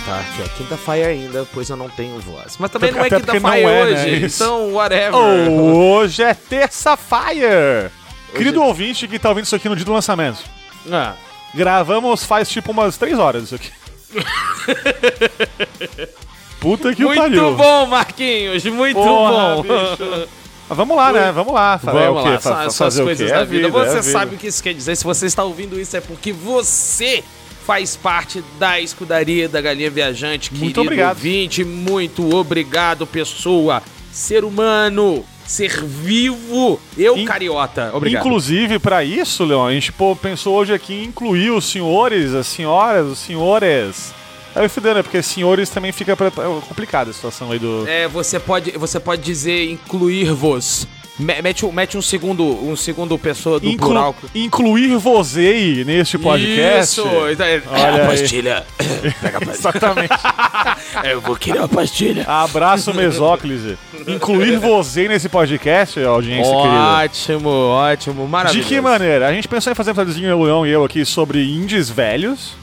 acreditar que é quinta-feira ainda, pois eu não tenho voz. Mas também não é quinta-feira não é, né? hoje, Isso. então whatever. Hoje é terça-feira! Querido ouvinte que tá ouvindo isso aqui no dia do lançamento. Ah, Gravamos faz tipo umas 3 horas isso aqui. Puta que o muito pariu. bom, Marquinhos, muito Porra, bom. bicho. Mas vamos lá, né? Vamos lá. Fa- é Vamos o quê? lá, Fa- são fa- as fazer o coisas quê? da É vida. é Você vida. sabe o que isso quer dizer. Se você está ouvindo isso, é porque você faz parte da escudaria da Galinha Viajante, Muito querido obrigado. ouvinte. Muito obrigado, pessoa, ser humano, ser vivo. Eu, In- cariota. Obrigado. Inclusive, pra isso, Leon, a gente pô, pensou hoje aqui em incluir os senhores, as senhoras, os senhores. Aí fudeu, né? Porque senhores também fica pra- complicada a situação aí do. É, você pode, você pode dizer incluir-vos. Me- Mete, um- mete um segundo, um segundo pessoa do Inclu- plural. incluir você neste podcast. Isso! É, Olha a aí. pastilha. Pega a pastilha. Exatamente. Eu vou querer uma pastilha. Abraço, Mesóclise. Incluir você nesse podcast, audiência querida. Ótimo, ótimo, De maravilhoso. que maneira? A gente pensou em fazer um episódiozinho, o Leão e eu aqui, sobre indies velhos.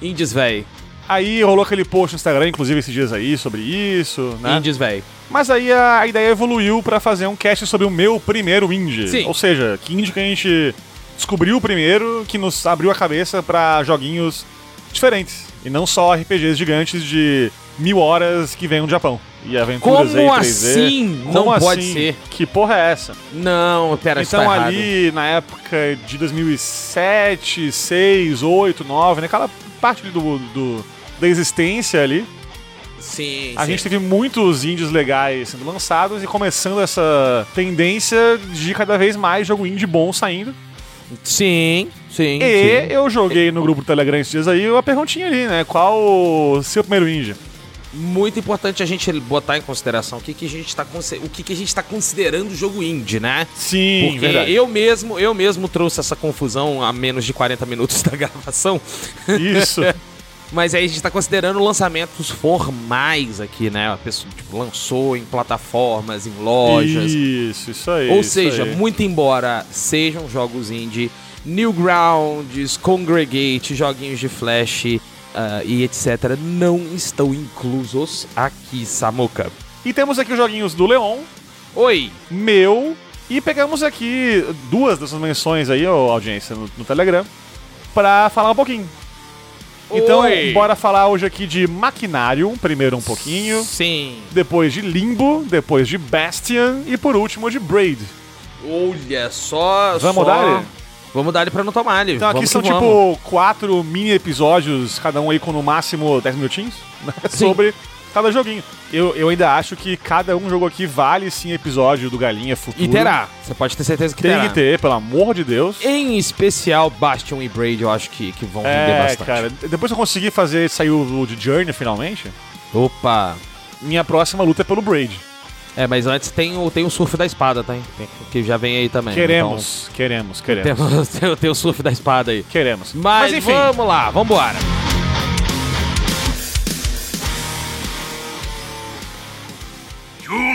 Indies, véi. Aí rolou aquele post no Instagram, inclusive esses dias aí, sobre isso, né? Indies, véi. Mas aí a, a ideia evoluiu pra fazer um cast sobre o meu primeiro indie. Sim. Ou seja, que indie que a gente descobriu primeiro, que nos abriu a cabeça pra joguinhos diferentes. E não só RPGs gigantes de mil horas que vêm do Japão. E aventuras Como aí 3D. assim? Como Não pode assim? ser. Que porra é essa? Não, pera, isso Então tá errado. ali, na época de 2007, 6, 8, 9, naquela parte ali do, do- da existência ali, Sim, a sim. gente teve muitos indies legais sendo lançados e começando essa tendência de cada vez mais jogo indie bom saindo. Sim, sim. E sim. eu joguei no grupo do Telegram esses dias aí uma perguntinha ali, né? Qual o seu primeiro indie? Muito importante a gente botar em consideração o que, que a gente tá conse- o que, que a gente tá considerando jogo indie, né? Sim, Porque verdade. eu mesmo, eu mesmo trouxe essa confusão a menos de 40 minutos da gravação. Isso. Mas aí a gente tá considerando lançamentos formais aqui, né? A pessoa tipo, lançou em plataformas, em lojas. Isso, isso aí. Ou isso seja, aí. muito embora sejam jogos indie, Newgrounds, Congregate, joguinhos de Flash ah, e etc., não estão inclusos aqui, Samuka. E temos aqui os joguinhos do Leon, Oi! meu, e pegamos aqui duas dessas menções aí, ó, audiência, no, no Telegram, pra falar um pouquinho. Então, Oi. bora falar hoje aqui de Maquinário, primeiro um pouquinho, Sim. depois de Limbo, depois de Bastion e por último de Braid. Olha só. Vamos só... dar-lhe? Vamos dar ele pra não tomar ele. Então aqui vamos são que tipo vamos. quatro mini episódios, cada um aí com no máximo 10 minutinhos, né, sobre cada joguinho. Eu, eu ainda acho que cada um jogo aqui vale sim episódio do Galinha Futuro. E terá. Você pode ter certeza que Tem terá. que ter, pelo amor de Deus. Em especial, Bastion e Braid, eu acho que, que vão É, bastante. cara, depois que eu conseguir fazer, sair o de Journey finalmente, Opa! minha próxima luta é pelo Braid. É, mas antes tem o, tem o surf da espada, tá? hein? Tem- Que já vem aí também. Queremos, queremos, Então, queremos. temos, tem, tem o surf da espada aí. Queremos. Mas, enfim, vamos lá, vambora. 今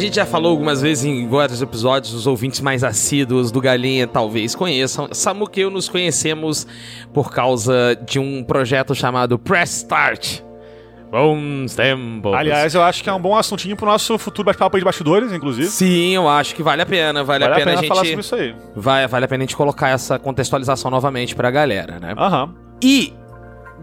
Gente já falou algumas vezes em vários episódios, os ouvintes mais assíduos do Galinha talvez conheçam. Samuca e eu nos conhecemos por causa de um projeto chamado Press Start. Bons tempos. aliás, eu acho que é um bom assuntinho pro nosso futuro bate-papo de bastidores, inclusive. Sim, eu acho que vale a pena. Vale, Vale a pena, a falar gente. sobre isso aí. Vai, vale a pena a gente colocar essa contextualização novamente pra galera, né? Aham. E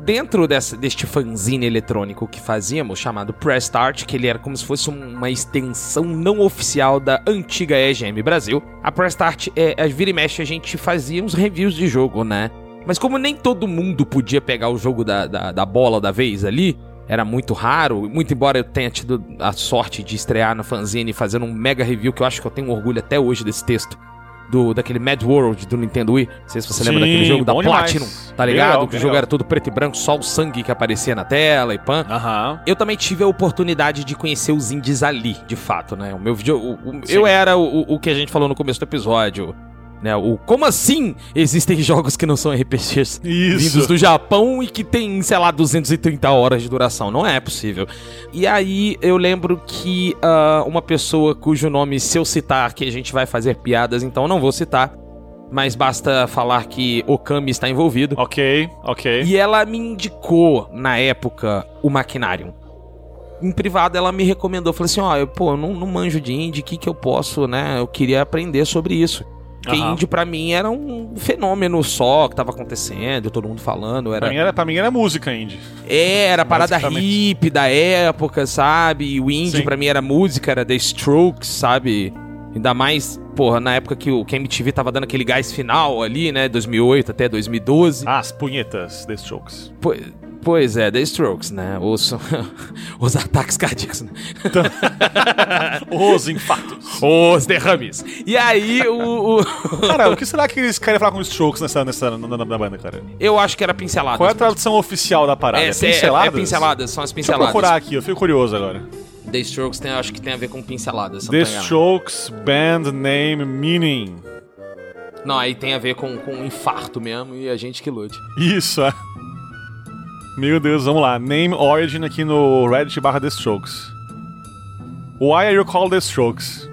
dentro dessa, deste fanzine eletrônico que fazíamos, chamado Press Start, que ele era como se fosse uma extensão não oficial da antiga EGM Brasil, a Press Start, é, é, vira e mexe, a gente fazia uns reviews de jogo, né? Mas como nem todo mundo podia pegar o jogo da, da, da bola da vez ali, era muito raro, muito embora eu tenha tido a sorte de estrear na fanzine fazendo um mega review, que eu acho que eu tenho orgulho até hoje desse texto. Do, daquele Mad World do Nintendo Wii. Não sei se você Sim, lembra daquele jogo da bom demais. Platinum, tá ligado? legal, que bem o jogo legal. era todo preto e branco, só o sangue que aparecia na tela e pan. Aham. Eu também tive a oportunidade de conhecer os indies ali, de fato, né? O meu vídeo. eu era o, o que a gente falou no começo do episódio. Né? O como assim existem jogos que não são RPGs Isso. vindos do Japão e que tem, sei lá, 230 horas de duração? Não é possível. E aí eu lembro que ah, uma pessoa cujo nome, se eu citar, que a gente vai fazer piadas, então eu não vou citar. Mas basta falar que Okami está envolvido. Ok, ok. E ela me indicou, na época, o Maquinarium. Em privado, ela me recomendou. Falou assim: ó, eu, pô, eu não, não manjo de indie, o que, que eu posso, né? Eu queria aprender sobre isso. Porque Aham. indie pra mim era um fenômeno só que tava acontecendo, todo mundo falando. Pra Era, mim, era, pra mim era música indie. é, era a parada hip da época, sabe? E o indie Sim. pra mim era música, era The Strokes, sabe? Ainda mais, porra, na época que o que MTV tava dando aquele gás final ali, né? 2008 até 2012. Ah, as punhetas desse jogos. Pois, pois é, The Strokes, né? Os, os ataques cardíacos, né? Os infartos. Os derrames. E aí, o, o- Cara, o que será que eles querem falar com os strokes nessa, nessa, na, na- na banda, cara? eu acho que era pinceladas. Qual é a tradução oficial da parada? É, É, é, pinceladas? é pinceladas, são as Deixa eu pinceladas. procurar aqui, eu fico curioso agora. The Strokes tem, acho que tem a ver com pinceladas. The. Strokes Band Name Meaning. Não, aí tem a ver com, com infarto mesmo e a gente que lute. Isso, é. Meu Deus, vamos lá. Name Origin aqui no Reddit barra The Strokes. Why are you called The Strokes?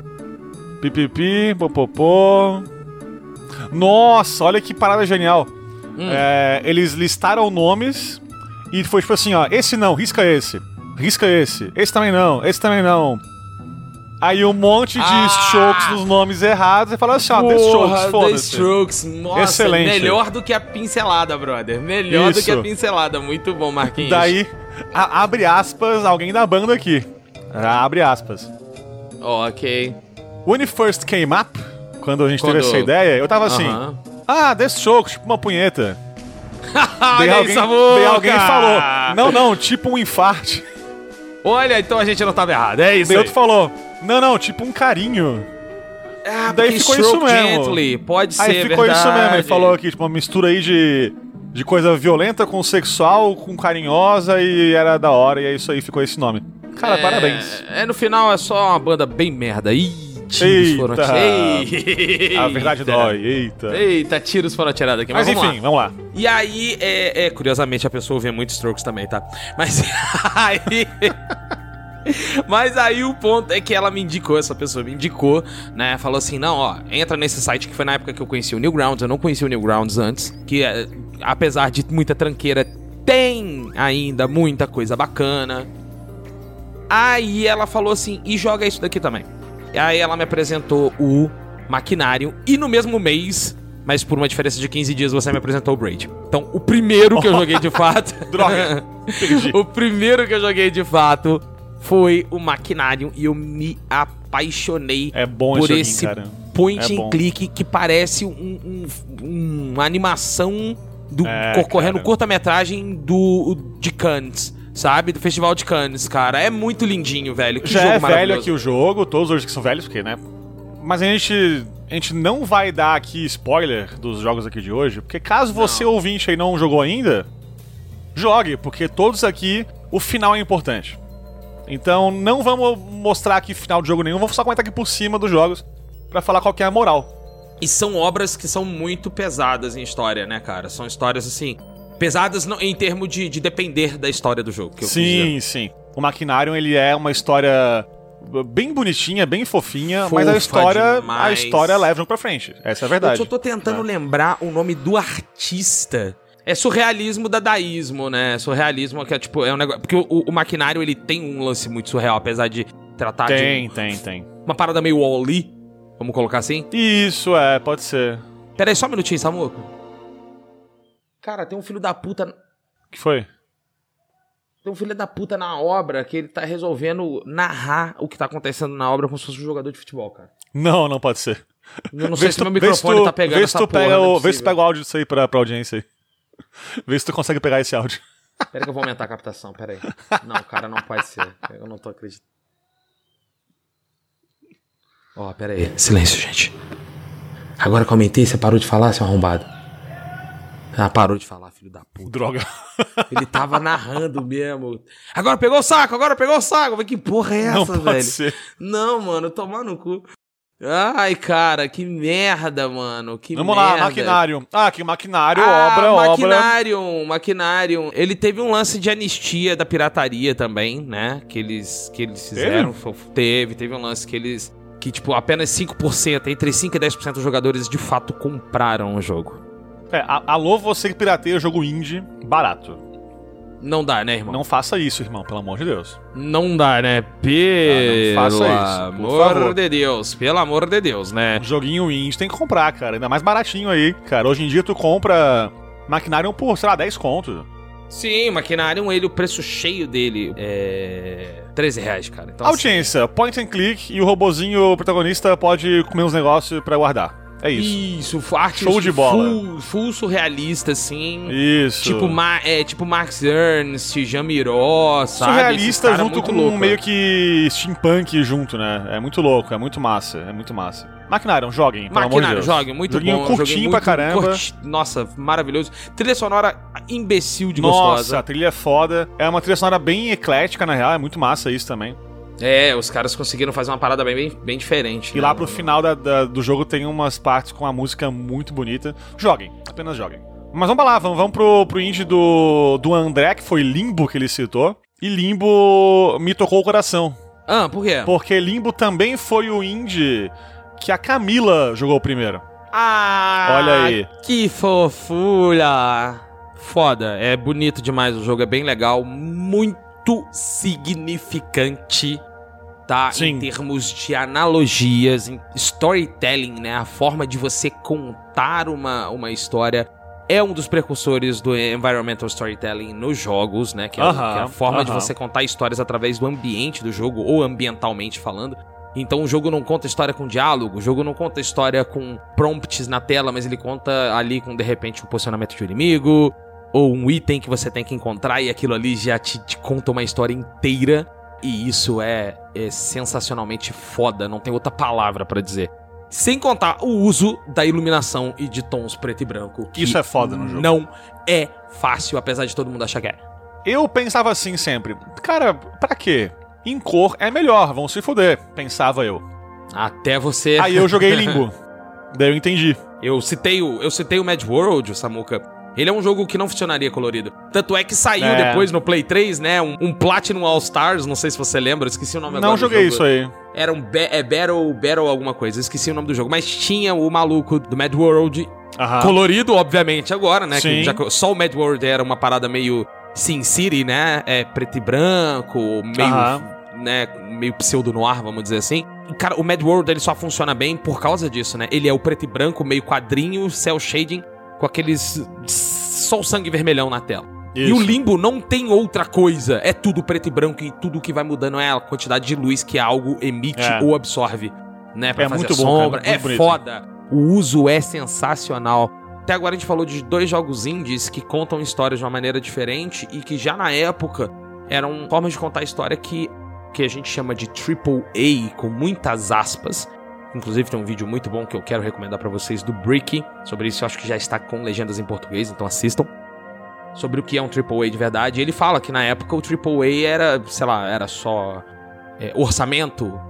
Pipipi, popopô. Nossa, olha que parada genial. Hum. É, eles listaram nomes e foi tipo assim, ó, esse não, risca esse. Risca esse. Esse também não, esse também não. Aí um monte de Ah! strokes nos nomes errados e fala assim, ó, The Strokes, The foda-se. Strokes, nossa, Excelente. melhor do que a pincelada, brother. Melhor do Isso. que a pincelada, muito bom, Marquinhos. Daí, a- abre aspas, alguém da banda aqui. Abre aspas. ok. When it first came up, quando a gente Quando- teve essa ideia, eu tava assim, Aham. ah, The Strokes, tipo uma punheta. Daí Olha alguém, Samuca! daí alguém falou, não, não, tipo um infarte. Olha, então a gente não tava errado, é isso Daí aí. outro falou, não, não, tipo um carinho. Ah, daí ficou isso mesmo. Gently, pode Aí ser, ficou verdade. isso mesmo, ele falou aqui, tipo, uma mistura aí de, de coisa violenta com sexual, com carinhosa e era da hora, e é isso aí, ficou esse nome. Cara, É, parabéns. É, no final é só uma banda bem merda. Ih, tiros Eita. foram tirados. A verdade dói, eita. Eita, tiros foram tirados aqui. Mas, Mas vamos enfim, lá. vamos lá. E aí, é, é, curiosamente, a pessoa vê muito Strokes também, tá? Mas aí. Mas aí o ponto é que ela me indicou, essa pessoa me indicou, né? Falou assim: não, ó, entra nesse site que foi na época que eu conheci o Newgrounds, eu não conhecia o Newgrounds antes, que é, apesar de muita tranqueira, tem ainda muita coisa bacana. Aí ela falou assim: e joga isso daqui também. E aí ela me apresentou o Maquinário, e no mesmo mês, mas por uma diferença de 15 dias, você me apresentou o Braid. Então, o primeiro que eu joguei de fato. Droga, o primeiro que eu joguei de fato foi o Maquinário, e eu me apaixonei É bom por esse joguinho, point É and bom. click que parece um- um- uma animação do É, correndo curta-metragem do de Cannes, sabe? Do Festival de Cannes, cara. É muito lindinho, velho. Que Já jogo é velho aqui o jogo, todos hoje que são velhos, porque, né? Mas a gente, a gente não vai dar aqui spoiler dos jogos aqui de hoje, porque caso você ouvinte aí não jogou ainda, jogue, porque todos aqui, o final é importante. Então não vamos mostrar aqui final de jogo nenhum, vamos só comentar aqui por cima dos jogos pra falar qual que é a moral. E são obras que são muito pesadas em história, né, cara? São histórias assim. Pesadas não- em termos de, de depender da história do jogo. Sim, sim. O Maquinarium, ele é uma história bem bonitinha, bem fofinha, mas a Fofa história, a demais. história leva um pra frente. Essa é a verdade. Eu só tô tentando lembrar o nome do artista. É surrealismo dadaísmo, né? Surrealismo que é tipo, é um negócio. Porque o, o maquinário ele tem um lance muito surreal, apesar de tratar Tem, de tem, tem. uma parada meio Wall-E, vamos colocar assim. Isso, é, pode ser. Pera aí, só um minutinho, Samuco. Cara, tem um filho da puta. O que foi? Tem um filho da puta na obra que ele tá resolvendo narrar o que tá acontecendo na obra como se fosse um jogador de futebol, cara. Não, não pode ser. Eu não sei se meu tu- se microfone tu- tá pegando vê se essa tu porra, pega não é o, Vê se tu pega o áudio disso aí pra, pra audiência aí. Vê se tu consegue pegar esse áudio. Pera que eu vou aumentar a captação, pera aí. Não, cara, não pode ser. Eu não tô acreditando. Ó, pera aí. Silêncio, gente. Agora que eu aumentei, você parou de falar, seu arrombado? Ah, parou de falar, filho da puta. Droga. Ele tava narrando mesmo. Agora pegou o saco, agora pegou o saco. Que porra é essa, Não pode velho? ser. Não, mano, tomar no cu. Ai, cara, que merda, mano. Que Vamos merda. lá, maquinário. Ah, que maquinário, Ah, obra, obra. Maquinarium, Maquinarium. Ele teve um lance de anistia da pirataria também, né? Que eles, que eles fizeram. Foi- Teve, teve um lance que eles. Que, tipo, apenas 5%, entre 5% e 10% dos jogadores de fato compraram o jogo. É, alô, você que pirateia jogo indie barato. Não dá, né, irmão? Não faça isso, irmão, pelo amor de Deus. Não dá, né? Pelo Ah, não faça isso, amor de Deus. Pelo amor de Deus, né? Um joguinho indie tem que comprar, cara. Ainda mais baratinho aí. Cara, hoje em dia tu compra maquinário por, sei lá, 10 conto. Sim, Maquinarium, ele, o preço cheio dele é 13 reais, cara. Então, assim, Audiência, point and click e o robozinho o protagonista pode comer uns negócios pra guardar. É isso. Isso, arte Show de bola. Full, full surrealista, assim. Isso. Tipo, Ma- é, tipo Max Ernst, Jean Miró, sabe? Surrealista cara junto com louco. meio que steampunk junto, né? É muito louco, é muito massa, é muito massa. Maquinário, joguem, pelo amor de Maquinário, Deus. jogue, muito Joguinho bom. curtinho pra caramba. curti- Nossa, maravilhoso. Trilha sonora imbecil de Nossa, gostosa. a trilha é foda. É uma trilha sonora bem eclética, na real, é muito massa isso também. É, os caras conseguiram fazer uma parada bem, bem, bem diferente. E né, lá pro mano? final da- da- do jogo tem umas partes com a música muito bonita. Joguem, apenas joguem. Mas vamos lá, vamos, vamos pro, pro indie do, do André, que foi Limbo que ele citou. E Limbo me tocou o coração. Ah, por quê? Porque Limbo também foi o indie que a Camila jogou primeiro. Ah, Olha aí. Que fofura. Foda, é bonito demais o jogo, é bem legal, muito significante, tá? Sim. Em termos de analogias, em storytelling, né? A forma de você contar uma, uma história é um dos precursores do environmental storytelling nos jogos, né? Que é, o- Aham, que é a forma de aham. você contar histórias através do ambiente do jogo, ou ambientalmente falando. Então o jogo não conta história com diálogo, o jogo não conta história com prompts na tela, mas ele conta ali com de repente um posicionamento de um inimigo, ou um item que você tem que encontrar e aquilo ali já te, te conta uma história inteira. E isso é, é sensacionalmente foda, não tem outra palavra pra dizer. Sem contar o uso da iluminação e de tons preto e branco. que Isso é foda no jogo. Não é fácil, apesar de todo mundo achar que é. Eu pensava assim sempre. Cara, pra quê? Em cor é melhor, vão se foder, pensava eu. Até você. Aí eu joguei Limbo. Daí eu entendi. Eu citei o, eu citei o Mad World, o Samuka. Ele é um jogo que não funcionaria colorido. Tanto é que saiu É. depois no Play 3, né? Um, um Platinum All Stars, não sei se você lembra, esqueci o nome agora. Não joguei isso aí. Era um é Battle, Battle alguma coisa, esqueci o nome do jogo. Mas tinha o maluco do Mad World, Aham. colorido, obviamente, agora, né? Sim. Que já só o Mad World era uma parada meio Sin City, né? É preto e branco, meio, Aham. né, meio pseudo-noir, vamos dizer assim. Cara, o Mad World, ele só funciona bem por causa disso, né? Ele é o preto e branco, meio quadrinho, cel shading, com aqueles... só o sangue vermelhão na tela. E Isso. o Limbo não tem outra coisa. É tudo preto e branco e tudo que vai mudando é a quantidade de luz que algo emite É. ou absorve, né? Pra É fazer muito bom, sombra. muito é bonito. foda. O uso é sensacional. Até agora a gente falou de dois jogos indies que contam histórias de uma maneira diferente e que já na época eram formas de contar história que, que a gente chama de triple A, com muitas aspas. Inclusive tem um vídeo muito bom que eu quero recomendar pra vocês do Bricky. Sobre isso eu acho que já está com legendas em português, então assistam. Sobre o que é um AAA de verdade. Ele fala que na época o AAA era, sei lá, era só é, orçamento.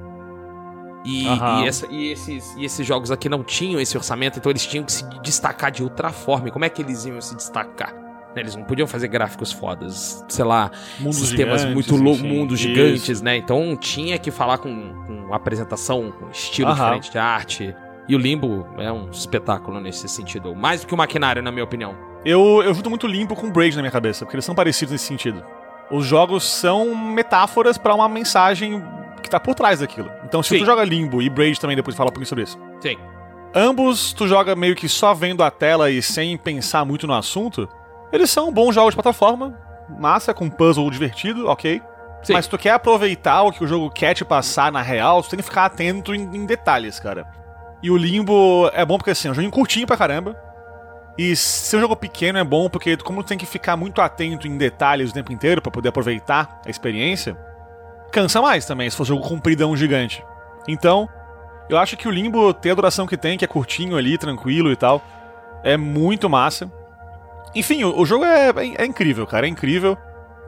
E, Aham. e, essa- e esses, e esses jogos aqui não tinham esse orçamento, então eles tinham que se destacar de outra forma. E como é que eles iam se destacar? Né, Eles não podiam fazer gráficos fodas, sei lá, Mundos sistemas gigantes, muito loucos, enfim. mundos Isso. gigantes, né? Então tinha que falar com, com apresentação, com estilo Aham. diferente de arte. E o Limbo é um espetáculo nesse sentido. Mais do que o maquinário, na minha opinião. Eu, eu junto muito Limbo com Braid na minha cabeça, porque eles são parecidos nesse sentido. Os jogos são metáforas pra uma mensagem que tá por trás daquilo. Então, se Sim. tu joga Limbo e Braid também depois fala um pouquinho sobre isso. Sim. Ambos tu joga meio que só vendo a tela e sem pensar muito no assunto. Eles são bons jogos de plataforma, massa, com puzzle divertido, ok. Sim. Mas se tu quer aproveitar o que o jogo quer te passar na real, tu tem que ficar atento em, em detalhes, cara. E o Limbo é bom porque assim, é um jogo curtinho pra caramba. E ser um jogo pequeno é bom porque, como tu tem que ficar muito atento em detalhes o tempo inteiro pra poder aproveitar a experiência, cansa mais também se for um jogo compridão gigante. Então, eu acho que o Limbo tem a duração que tem, que é curtinho ali, tranquilo e tal, é muito massa. Enfim, o, o jogo é, é, é incrível, cara, é incrível.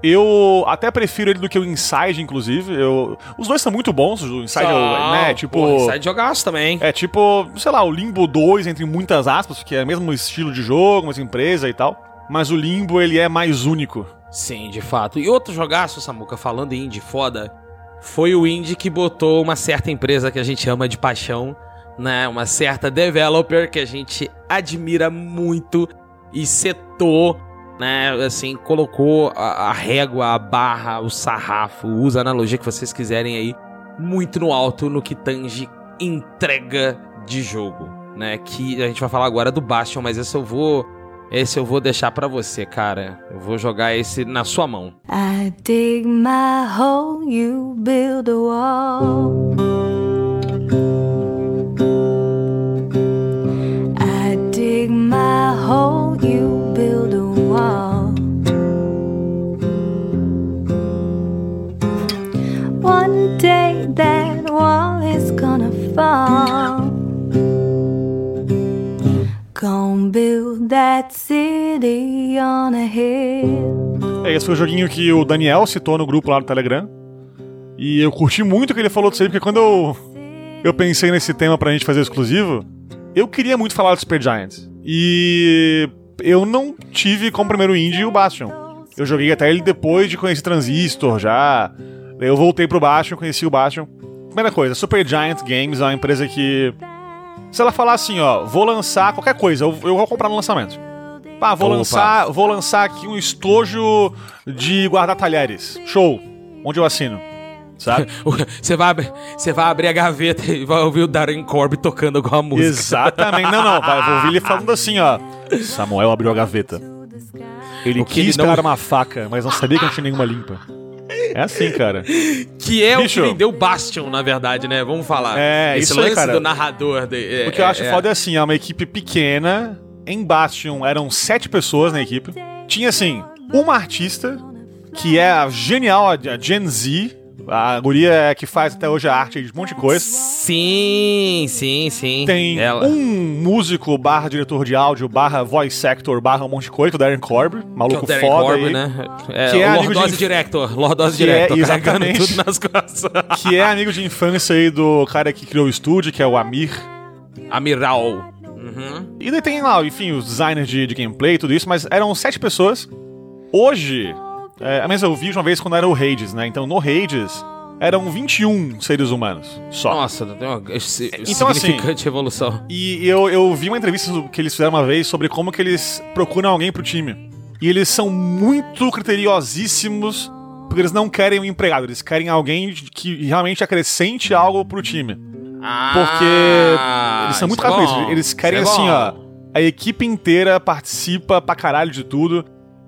Eu até prefiro ele do que o Inside, inclusive. Eu, os dois são muito bons, o Inside, Só, né? Tipo. Porra, Inside jogaço também. É tipo, sei lá, o Limbo 2, entre muitas aspas, porque é o mesmo estilo de jogo, mesma empresa e tal. Mas o Limbo, ele é mais único. Sim, de fato. E outro jogaço, Samuca, falando em indie foda, foi o indie que botou uma certa empresa que a gente ama de paixão, né? Uma certa developer que a gente admira muito e setou, né? Assim, colocou a, a régua, a barra, o sarrafo, usa a analogia que vocês quiserem aí, muito no alto no que tange entrega de jogo, né? Que a gente vai falar agora do Bastion, mas esse eu vou esse eu vou deixar pra você, cara. Eu vou jogar esse na sua mão. I dig my hole, you build a wall. Build that city on a hill. É, esse foi o joguinho que o Daniel citou no grupo lá no Telegram. E eu curti muito o que ele falou disso aí, porque quando eu, eu pensei nesse tema pra gente fazer exclusivo, eu queria muito falar do Super Giants. E eu não tive como primeiro indie o Bastion. Eu joguei até ele depois de conhecer Transistor já. Eu voltei pro Bastion, conheci o Bastion. Primeira coisa, Super Giant Games é uma empresa que. Se ela falar assim, ó, vou lançar qualquer coisa, eu, eu vou comprar no lançamento. Ah, vou Opa. lançar, vou lançar aqui um estojo de guardar talheres. Show. Onde eu assino? Sabe? Você vai, abrir- você vai abrir a gaveta e vai ouvir o Darren Corby tocando alguma música. Exatamente. Não, não. Vai, vou ouvir ele falando assim, ó. Samuel abriu a gaveta. Ele O quis ele não- pegar uma faca, mas não sabia que não tinha nenhuma limpa. É assim, cara. Que é Bicho. o que vendeu Bastion, na verdade, né? Vamos falar. É, Esse isso aí, lance cara. do narrador. De, é, O que eu acho é, foda é assim, é uma equipe pequena. Em Bastion eram sete pessoas na equipe. Tinha, assim, uma artista, que é a genial, a Gen Z. A guria que faz até hoje a arte de um monte de coisa. Sim, sim, sim. Tem Ela. um músico barra diretor de áudio, barra voice actor, barra um monte de coisa, é o Darren Corby, Que é maluco o Darren foda Corby, aí. né? É, Que é Lordose de- Director. Lordose Que é, Director, carregando exatamente. tudo nas costas. que é amigo de infância aí do cara que criou o estúdio, que é o Amir. Amiral. Uhum. E daí tem lá, enfim, os designers de, de gameplay e tudo isso, mas eram sete pessoas. Hoje, é, mas eu vi uma vez quando era o Hades, né? Então no Hades eram 21 seres humanos só. Nossa, tem uma esse- Então, assim, significante evolução. E eu, eu vi uma entrevista que eles fizeram uma vez sobre como que eles procuram alguém pro time. E eles são muito criteriosíssimos porque eles não querem um empregado, eles querem alguém que realmente acrescente algo pro time. Porque Ah, eles são muito é bom, Eles querem é assim, ó. A equipe inteira participa pra caralho de tudo.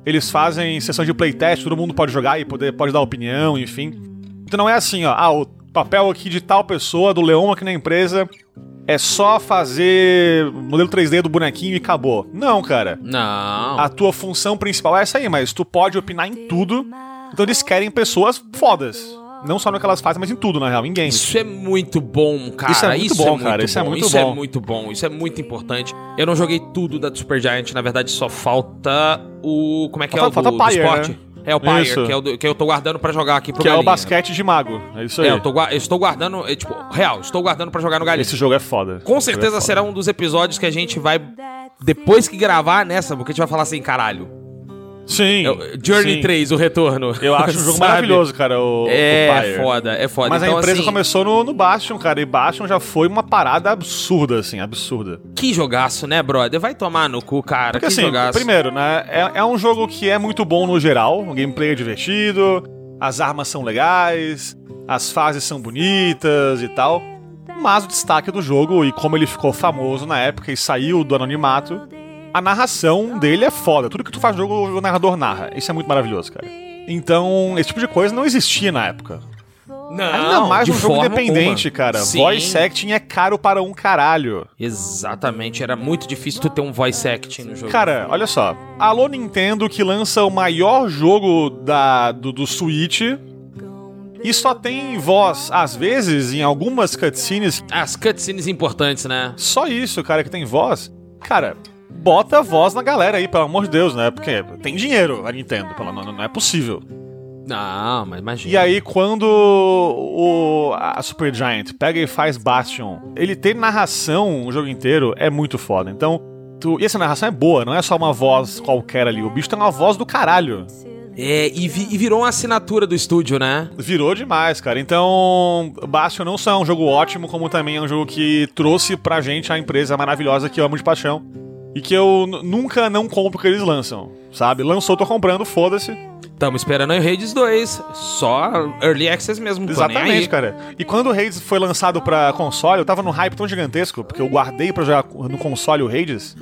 Eles fazem sessões de playtest, todo mundo pode jogar e poder, pode dar opinião, enfim. Então não é assim, ó. Ah, o papel aqui de tal pessoa, do Leão aqui na empresa, é só fazer modelo 3D do bonequinho e acabou. Não, cara. Não. A tua função principal é essa aí, mas tu pode opinar em tudo. Então eles querem pessoas fodas. Não só no que elas fazem, mas em tudo, na real, em games. Isso é muito bom, cara. Isso é muito bom, cara. Isso é muito Isso é bom. muito bom. Isso é muito importante. Eu não joguei tudo da Super Giant. Na verdade, só falta o... Como é que é o Falta- do, falta do Pyre, esporte? né? É o Pyre, Isso. que, é o do- que eu tô guardando pra jogar aqui pro Que é o Galinha. basquete de mago. É isso aí. É, eu, tô, eu estou guardando... é, tipo, real, estou guardando pra jogar no Galinha. Esse jogo é foda. Com certeza é foda. será um dos episódios que a gente vai... Depois que gravar nessa, porque a gente vai falar assim, caralho. Sim. é Journey sim. 3, o retorno. Eu acho um jogo maravilhoso, cara. O, É, o foda, é foda. Mas então, a empresa assim, começou no, no Bastion, cara. E Bastion já foi uma parada absurda, assim, absurda. Que jogaço, né, brother? Vai tomar no cu, cara. Porque que assim, jogaço. primeiro, né? É, é um jogo que é muito bom no geral. O gameplay é divertido, as armas são legais, as fases são bonitas e tal. Mas o destaque do jogo, e como ele ficou famoso na época e saiu do anonimato, a narração dele é foda. Tudo que tu faz no jogo, o narrador narra. Isso é muito maravilhoso, cara. Então, esse tipo de coisa não existia na época. Não, Ainda mais um jogo independente, alguma. cara. Sim. Voice acting é caro para um caralho. Exatamente, era muito difícil tu ter um voice acting no jogo. Cara, olha só. Alô Nintendo que lança o maior jogo da, do, do Switch e só tem voz, às vezes, em algumas cutscenes. As cutscenes importantes, né? Só isso, cara, que tem voz. Cara, bota voz na galera aí, pelo amor de Deus, né? Porque tem dinheiro a Nintendo, pelo não, não é possível. Não, mas imagina. E aí, quando o, a Super Giant pega e faz Bastion, ele ter narração o jogo inteiro é muito foda. Então, tu, e essa narração é boa, não é só uma voz qualquer ali. O bicho tem uma voz do caralho. É, e, vi- e virou uma assinatura do estúdio, né? Virou demais, cara. Então, Bastion não só é um jogo ótimo, como também é um jogo que trouxe pra gente a empresa maravilhosa que eu amo de paixão. E que eu nunca não compro o que eles lançam, sabe? Lançou, tô comprando, foda-se. Tamo esperando aí o Hades 2. Só Early Access mesmo. Exatamente, cara. E quando o Hades foi lançado pra console, eu tava num hype tão gigantesco, porque eu guardei pra jogar no console o Hades,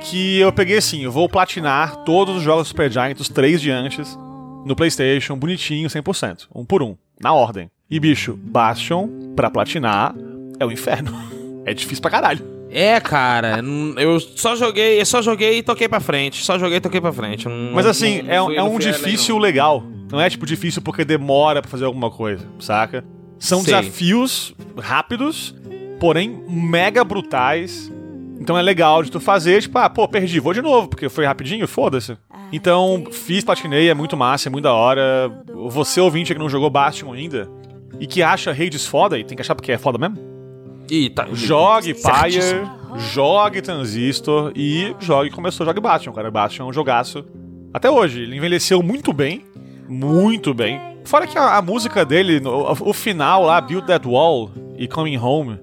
que eu peguei assim, eu vou platinar todos os jogos Super Giant, os três de antes, no PlayStation, bonitinho, 100%, um por um, na ordem. E bicho, Bastion, pra platinar, é o inferno. É difícil pra caralho. É, cara, eu só joguei, eu só joguei e toquei pra frente. Só joguei e toquei pra frente. Não- Mas assim, não é, fui- é não um fui além, difícil não. legal. Não é tipo difícil porque demora pra fazer alguma coisa, saca? São Sei. desafios rápidos, porém mega brutais. Então é legal de tu fazer, tipo, ah, pô, perdi, vou de novo, porque foi rapidinho, foda-se. Então, fiz, platinei, é muito massa, é muito da hora. Você ouvinte que não jogou Bastion ainda e que acha Hades foda, e tem que achar porque é foda mesmo, Ih, tá. jogue Pyre, Certíssimo. jogue Transistor e jogue começou, jogue Bastion, cara. Bastion é um jogaço. Até hoje, ele envelheceu muito bem. Muito bem. Fora que a, a música dele, no- o, final lá, Build That Wall e Coming Home.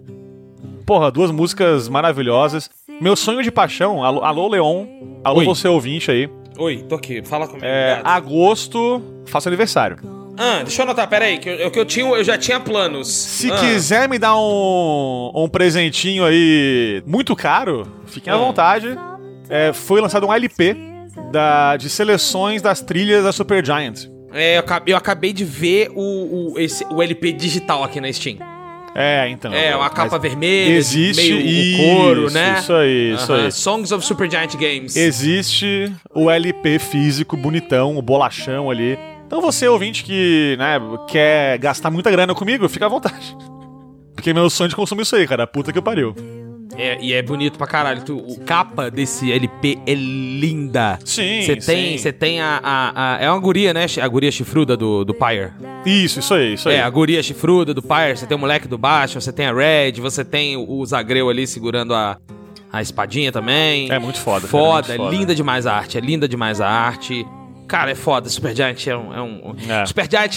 Porra, duas músicas maravilhosas. Meu sonho de paixão, alô, alô Leon, alô Oi. você ouvinte aí. Oi, tô aqui, fala comigo. É, agosto, faço aniversário. Ah, deixa eu anotar, peraí, que eu, que eu, tinha, eu já tinha planos. Se Ah, quiser me dar um, um presentinho aí muito caro, fiquem à Ah. vontade. É, foi lançado um LP da, de seleções das trilhas da Super Giant. É, eu acabei, eu acabei de ver o, o, esse, o LP digital aqui na Steam. É, então. É, uma capa vermelha, Existe meio isso, o couro, né? Isso aí, isso aí. Songs of Super Giant Games. Existe o LP físico, bonitão, o bolachão ali. Então você, ouvinte, que né, quer gastar muita grana comigo, fica à vontade. Porque meu sonho de consumir isso aí, cara. Puta que pariu. É, e é bonito pra caralho. Tu, o capa desse LP é linda. Sim, Você tem, sim. você tem a, a, a- É uma guria, né? A guria chifruda do, do Pyre. Isso, isso aí, isso aí. É, a guria chifruda do Pyre. Você tem o moleque do baixo, você tem a Red, você tem o, o Zagreu ali segurando a, a espadinha também. É muito foda, cara, Foda, muito é foda. linda demais a arte. É linda demais a arte. Cara, é foda. Super Giant é um. É um... É.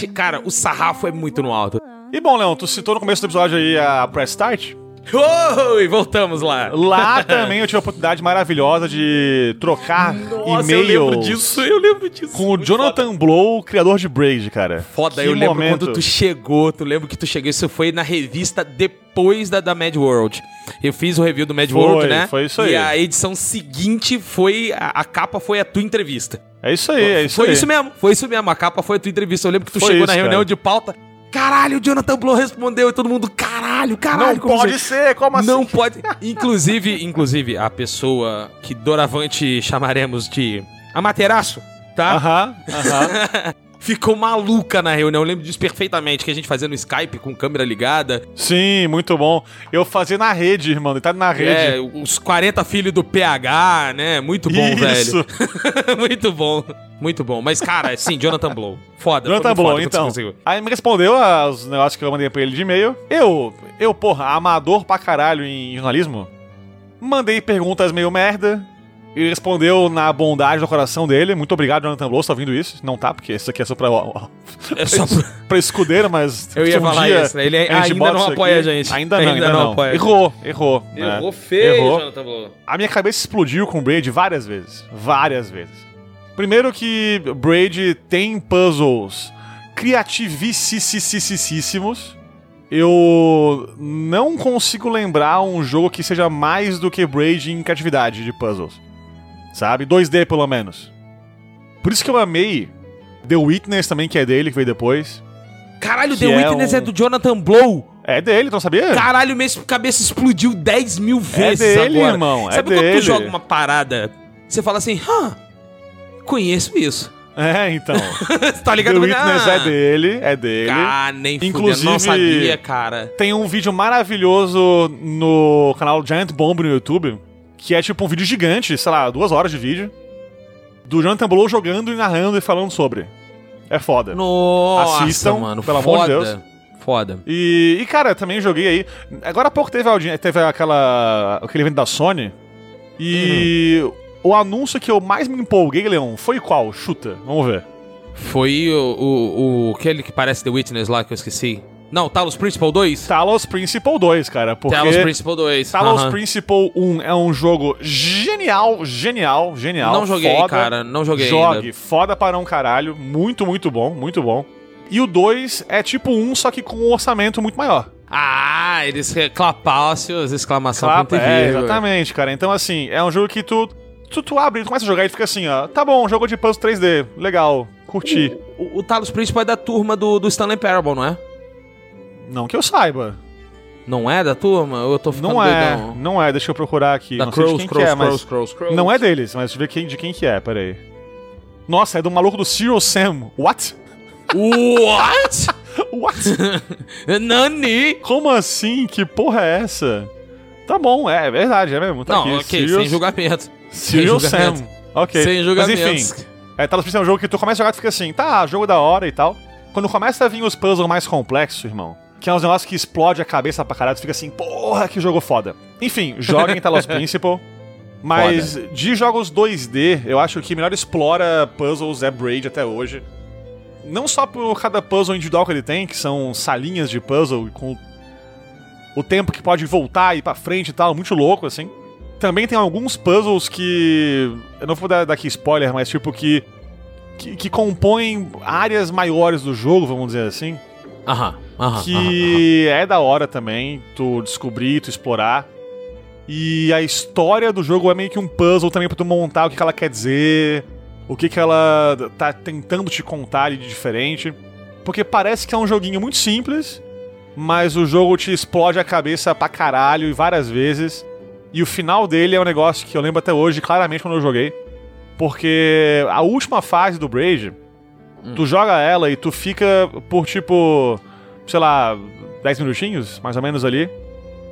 Cara, o sarrafo é muito no alto. E bom, Leon, tu citou no começo do episódio aí a Press Start. Oi, voltamos lá. Lá também eu tive a oportunidade maravilhosa de trocar Nossa, eu e-mail lembro disso, eu lembro disso. com o Jonathan Blow, criador de Braid, cara. Foda, Que eu lembro momento. quando tu chegou, tu lembra que tu chegou, isso foi na revista depois da, da Mad World. Eu fiz o review do Mad Foi, World, né? foi isso E aí. a edição seguinte foi, a, a capa foi a tua entrevista. É isso aí, é isso foi aí. isso mesmo, foi isso mesmo, a capa foi a tua entrevista. Eu lembro que tu Foi chegou isso, na reunião cara. de pauta, caralho, o Jonathan Blow respondeu e todo mundo, caralho, caralho. Não como pode você- ser, como assim? Não pode. Inclusive, inclusive, a pessoa que doravante chamaremos de Amateraço, tá? Aham, aham. ficou maluca na reunião. Eu lembro disso perfeitamente, que a gente fazia no Skype com câmera ligada. Sim, muito bom. Eu fazia na rede, irmão, deitado na rede. É, os 40 filhos do PH, né? Muito bom, Isso. velho. Muito bom. Muito bom. Mas, cara, sim, Jonathan Blow. Foda. Jonathan Blow, foda então. Aí me respondeu aos negócios que eu mandei pra ele de e-mail. Eu, eu, porra, amador pra caralho em jornalismo, mandei perguntas meio merda. Ele respondeu na bondade do coração dele. Muito obrigado, Jonathan Blow, você tá ouvindo isso? Não tá, porque isso aqui é só pra, É só pra... pra escudeiro, mas. Eu ia um falar isso, né? Ele ainda não apoia aqui. a gente. Ainda não, Ainda ainda, não não. apoia. Errou, errou. né? Errou feio, Errou. Jonathan Blow. A minha cabeça explodiu com o Braid várias vezes. Várias vezes. Primeiro que Braid tem puzzles criativíssimos. Eu não consigo lembrar um jogo que seja mais do que Braid em criatividade de puzzles. Sabe? 2D pelo menos. Por isso que eu amei The Witness também, que é dele, que veio depois. Caralho, The é Witness um- é do Jonathan Blow. É dele, tu não sabia? Caralho, minha cabeça explodiu 10 mil vezes dele, agora. irmão, é Sabe quando dele. tu joga uma parada, você fala assim, hã, conheço isso. É, então. tá ligado? The Witness Ah, é dele, é dele. Ah, nem Inclusive... Inclusive- não sabia, cara. Tem um vídeo maravilhoso no canal Giant Bomb no YouTube, que é tipo um vídeo gigante, sei lá, duas horas de vídeo, do Jonathan Blow jogando e narrando e falando sobre. É foda. Nossa, Assistam, mano, pelo foda. amor de Deus. Foda. E, e, cara, também joguei aí. Agora há pouco teve, a teve aquela, aquele evento da Sony. E o anúncio que eu mais me empolguei, Leon, foi qual? Chuta, vamos ver. Foi o, o, o- aquele que parece The Witness lá que eu esqueci. Não, Talos Principal 2? Talos Principle 2, cara. Porque Talos Principal 2. Talos aham. Principle 1 é um jogo genial, genial, genial. Não joguei, foda. cara, não joguei Jogue, ainda. foda para um caralho. Muito, muito bom, muito bom. E o 2 é tipo um, só que com um orçamento muito maior. Ah, eles clapácios, exclamação e é, exatamente, cara. Então, assim, é um jogo que tu, tu, tu abre, tu começa a jogar e fica assim, ó. Tá bom, jogo de puzzle 3D, legal, curti. O, o Talos Principal é da turma do, do Stanley Parable, não é? Não que eu saiba. Não é da turma? Eu tô ficando Não é, doidão? não é, deixa eu procurar aqui. Da não sei de Crows, quem Crows, que é, mas... Crows, Crows, Crows. Não é deles, mas deixa eu ver quem, de quem que é, peraí. Nossa, é do maluco do Zero Sam. What? What? What? Nani? Como assim? Que porra é essa? Tá bom, é, é verdade, é mesmo. Tá Não, aqui. ok, Serious, sem julgamento. Sem Sam. julgamento. Ok. Sem Mas julgamentos. enfim, é, Talos Principal é um jogo que tu começa a jogar e fica assim, tá, jogo da hora e tal. Quando começa a vir os puzzles mais complexos, irmão, que é uns negócios que explode a cabeça pra caralho, tu fica assim, porra, que jogo foda. Enfim, joga em Talos Principal. Mas de jogos 2D, eu acho que melhor explora puzzles é Braid até hoje. Não só por cada puzzle individual que ele tem, que são salinhas de puzzle com o tempo que pode voltar e ir pra frente e tal, muito louco, assim. Também tem alguns puzzles que. Eu não vou dar daqui spoiler, mas tipo que. que, que compõem áreas maiores do jogo, vamos dizer assim. Aham, aham. que é da hora também, tu descobrir, tu explorar. E a história do jogo é meio que um puzzle também pra tu montar o que, que ela quer dizer, o que, que ela tá tentando te contar ali de diferente. Porque parece que é um joguinho muito simples, mas o jogo te explode a cabeça pra caralho e várias vezes. E o final dele é um negócio que eu lembro até hoje, claramente, quando eu joguei. Porque a última fase do Braid, tu joga ela e tu fica por tipo, sei lá, 10 minutinhos, mais ou menos ali,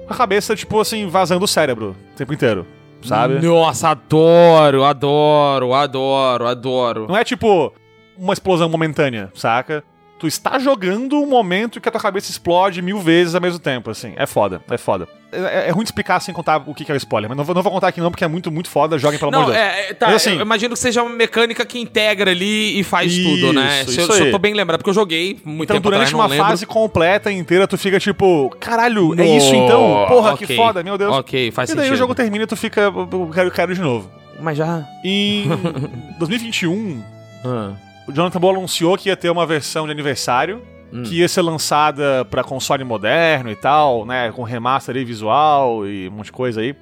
a cabeça, tipo assim, vazando o cérebro o tempo inteiro, sabe? Nossa, adoro, adoro, adoro, adoro. Não é tipo uma explosão momentânea, saca? Tu está jogando um momento que a tua cabeça explode mil vezes ao mesmo tempo, assim. É foda, é foda. É, é ruim de explicar sem contar o que que é o spoiler, mas não vou, não vou contar aqui não, porque é muito, muito foda. Joguem pelo amor Não, de Deus. é, é, tá, Mas, assim- eu imagino que seja uma mecânica que integra ali e faz Isso, tudo, né? Se, eu, isso se eu aí. tô bem lembrado, porque eu joguei muito Então, tempo durante atrás, uma lembro. fase completa inteira, tu fica tipo, caralho, é isso então? Porra, que ok, foda, meu Deus. Ok, faz e daí sentido. o jogo termina e tu fica, eu quero, eu quero de novo. Mas já... Em 2021, Ah, o Jonathan Blow anunciou que ia ter uma versão de aniversário Hum. que ia ser lançada pra console moderno e tal, né, com remaster aí visual e um monte de coisa aí,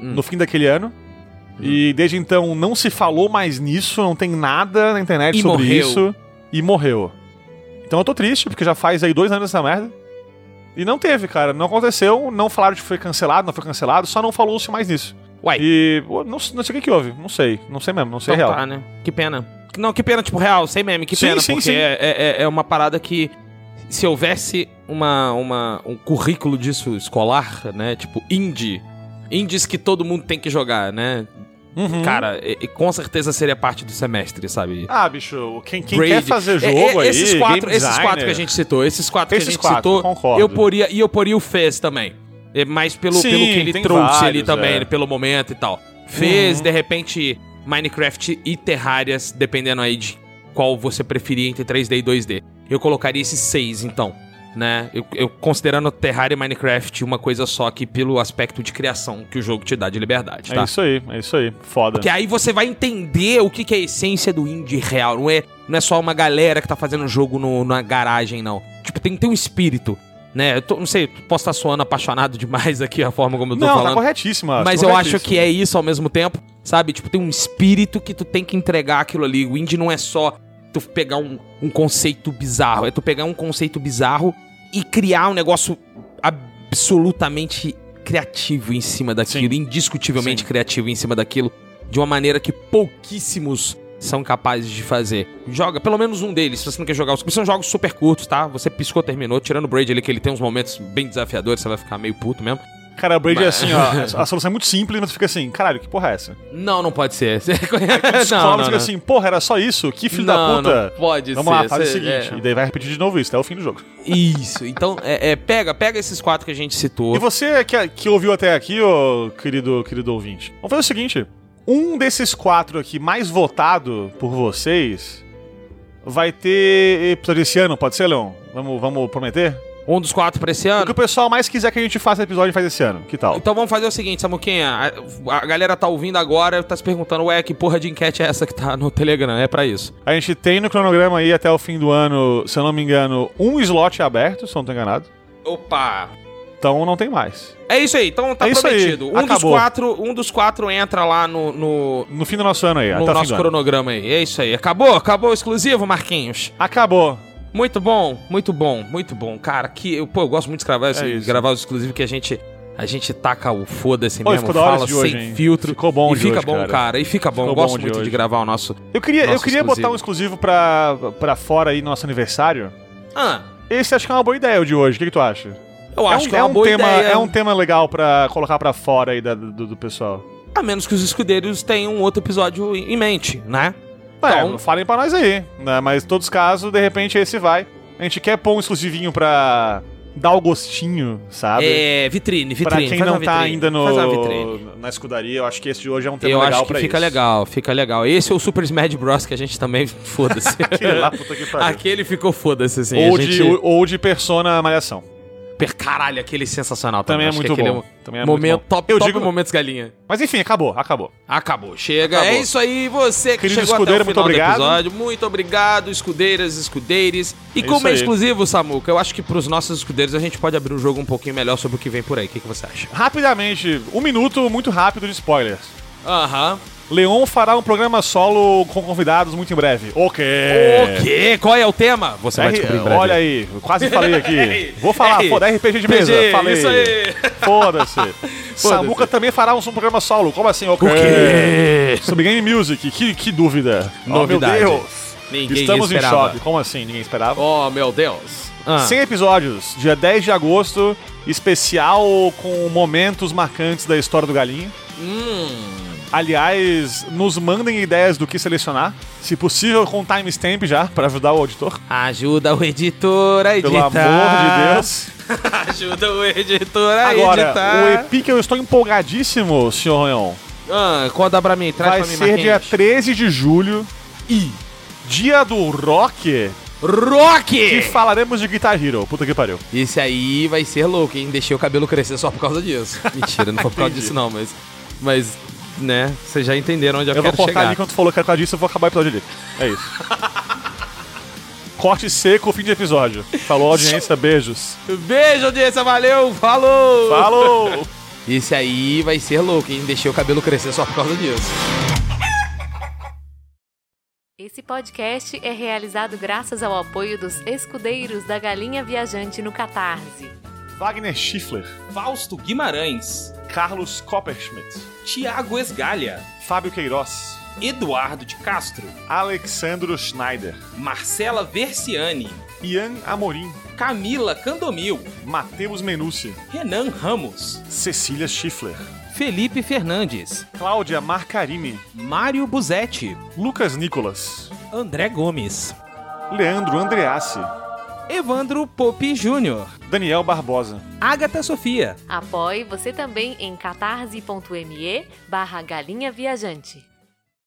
Hum. no fim daquele ano. E desde então não se falou mais nisso, não tem nada na internet E sobre morreu. isso. E morreu. Então eu tô triste, porque já faz aí dois anos essa merda. E não teve, cara. Não aconteceu, não falaram que foi cancelado, não foi cancelado, só não falou-se mais nisso. Uai, E não, não sei o que, que houve, não sei, não sei mesmo, não sei então real. tá, né? Que pena. Não, que pena, tipo, real, sem meme, que Sim, pena, sim, porque sim. É, é, é uma parada que se houvesse uma, uma, um currículo disso escolar, né? Tipo, indie. Indies que todo mundo tem que jogar, né? Uhum. Cara, e- e com certeza seria parte do semestre, sabe? Ah, bicho, quem, quem quer fazer É, jogo é, aí, esses quatro, game esses designer, quatro que a gente citou, esses quatro Esses que a gente quatro, citou, concordo. eu poria e eu poria o Fez também. É, Mas pelo, Sim, pelo que ele trouxe ali vários, também, é. pelo momento e tal. Fez, Uhum. de repente, Minecraft e Terrarias, dependendo aí de qual você preferir entre 3D e 2D. Eu colocaria esses seis, então. Né? Eu, eu considerando Terraria e Minecraft uma coisa só que pelo aspecto de criação que o jogo te dá de liberdade, É tá? isso aí, é isso aí. Foda. Porque aí você vai entender o que, que é a essência do indie real. Não é, não é só uma galera que tá fazendo jogo no, na garagem, não. Tipo, tem, tem um espírito, né? Eu tô- não sei, posso estar soando apaixonado demais aqui a forma como eu tô Não, tá falando. corretíssima. mas tá eu acho corretíssima. que é isso ao mesmo tempo, sabe? Tipo, tem um espírito que tu tem que entregar aquilo ali. O indie não é só tu pegar um, um conceito bizarro. É tu pegar um conceito bizarro e criar um negócio absolutamente criativo em cima daquilo, indiscutivelmente Sim. criativo em cima daquilo, de uma maneira que pouquíssimos são capazes de fazer. Joga, pelo menos um deles, se você não quer jogar os. São jogos super curtos, tá? Você piscou, terminou. Tirando o Braid ali, que ele tem uns momentos bem desafiadores, você vai ficar meio puto mesmo. Cara, o Braid é Mas- assim, ó. A solução é muito simples, mas tu fica assim, caralho, que porra é essa? Não, não pode ser. Você Tu não, não, e fica não. assim, porra, era só isso? Que filho da Não, puta. não pode Vamos ser. lá, faz o seguinte. é. E daí vai repetir de novo isso, até o fim do jogo. Isso. Então, é, é, pega, pega esses quatro que a gente citou. E você que, que ouviu até aqui, ô querido, querido ouvinte, vamos fazer o seguinte: um desses quatro aqui mais votado por vocês vai ter episódio esse ano, pode ser, Leon? Vamos, vamos prometer? Um dos quatro pra esse O ano. que o pessoal mais quiser que a gente faça episódio, a gente faz esse ano. Que tal? Então vamos fazer o seguinte, Samuquinha. A, a galera tá ouvindo agora, tá se perguntando, ué, que porra de enquete é essa que tá no Telegram? É pra isso. A gente tem no cronograma aí até o fim do ano, se eu não me engano, um slot aberto, se eu não tô enganado. Opa! Então não tem mais. É isso aí, então tá É prometido. Um dos, quatro, um dos quatro entra lá no, no, No fim do nosso ano aí, no até nosso cronograma aí. É isso aí. Acabou? Acabou o exclusivo, Marquinhos? Acabou. Muito bom, muito bom, muito bom. Cara, que, eu- pô, eu gosto muito de gravar, É isso. gravar os exclusivos que a gente. A gente taca o foda-se mesmo, ficou fala de hoje, sem filtro. Ficou bom e de fica hoje, bom, cara. cara. E fica bom. Ficou eu gosto bom de muito de hoje. gravar o nosso. Eu queria, eu Nosso queria botar um exclusivo pra, pra fora aí no nosso aniversário. Ah, Esse acho que é uma boa ideia, o de hoje. O que, que tu acha? Eu é acho um, que é uma um boa tema, ideia. É um tema legal pra colocar pra fora aí da- do, do pessoal. A menos que os escudeiros tenham um outro episódio em mente, né? Então, Então- falem pra nós aí, né? Mas em todos os casos, de repente esse vai. A gente quer pôr um exclusivinho pra dar o gostinho, sabe? É, vitrine, Pra vitrine. quem faz não tá vitrine, ainda no, na escudaria, eu acho que esse de hoje é um tema Eu legal acho que pra fica isso. legal, fica legal. Esse é o Super Smash Bros. que a gente também, foda-se. Aquele lá, puta que pariu. Aquele ficou foda-se, assim. ou, de, gente... ou, ou de Persona Malhação. Per- Caralho, aquele sensacional Também também. é muito bom. um Também é muito momento, bom. top, Eu top digo- momentos galinha. Mas enfim, acabou, acabou. Acabou, chega. Acabou. É isso aí, você que Querido chegou até escudeiro, o muito final do obrigado. episódio. Muito obrigado, escudeiras, escudeires. E É como é aí. exclusivo, Samuca, eu acho que pros nossos escudeiros a gente pode abrir o jogo um pouquinho melhor sobre o que vem por aí. O que, que você acha? Rapidamente, um minuto muito rápido de spoilers. Aham. Leon fará um programa solo com convidados muito em breve. Ok. O quê? Qual é o tema? Você vai R- descobrir em breve. Olha aí, quase falei aqui. Vou falar, foda, RPG de mesa. Falei. isso aí. Foda-se. Samuca também fará um programa solo. Como assim? Ok. O quê? Sobre Game Music. Que, que dúvida. Novidade. Oh, meu Deus. Ninguém Estamos em esperava. choque. Como assim? Ninguém esperava? Oh, meu Deus. Ah. 100 episódios, dia 10 de agosto, especial com momentos marcantes da história do Galinha. Hum. Aliás, nos mandem ideias do que selecionar, se possível com timestamp já, pra ajudar o auditor. Ajuda o editor a editar. Pelo amor de Deus. Ajuda o editor a Agora, editar. o Epic eu estou empolgadíssimo, senhor Leon. Ah, conta pra mim, traz Vai pra mim, ser dia Marquinhos. 13 de julho e dia do rock Rock! que falaremos de Guitar Hero. Puta que pariu. Esse aí vai ser louco, hein? Deixei o cabelo crescer só por causa disso. Mentira, não foi por causa disso não, mas... Mas, né, vocês já entenderam onde eu, Eu vou quero cortar chegar. ali quando tu falou que era disso, eu vou acabar o episódio ali. É isso. Corte seco, fim de episódio. Falou, audiência, beijos. Beijo, audiência, valeu, falou! Falou! Esse aí vai ser louco, hein? Deixei o cabelo crescer só por causa disso. Esse podcast é realizado graças ao apoio dos escudeiros da Galinha Viajante no Catarse. Wagner Schiffler, Fausto Guimarães, Carlos Copperschmidt, Tiago Esgalha, Fábio Queiroz, Eduardo de Castro, Alexandro Schneider, Marcela Versiani, Ian Amorim, Camila Candomil, Matheus Menucci, Renan Ramos, Cecília Schiffler, Felipe Fernandes, Cláudia Marcarini, Mário Buzetti, Lucas Nicolas, André Gomes, Leandro Andreassi, Evandro Popi Júnior, Daniel Barbosa. Agatha Sofia. Apoie você também em catarse.me barra galinha viajante.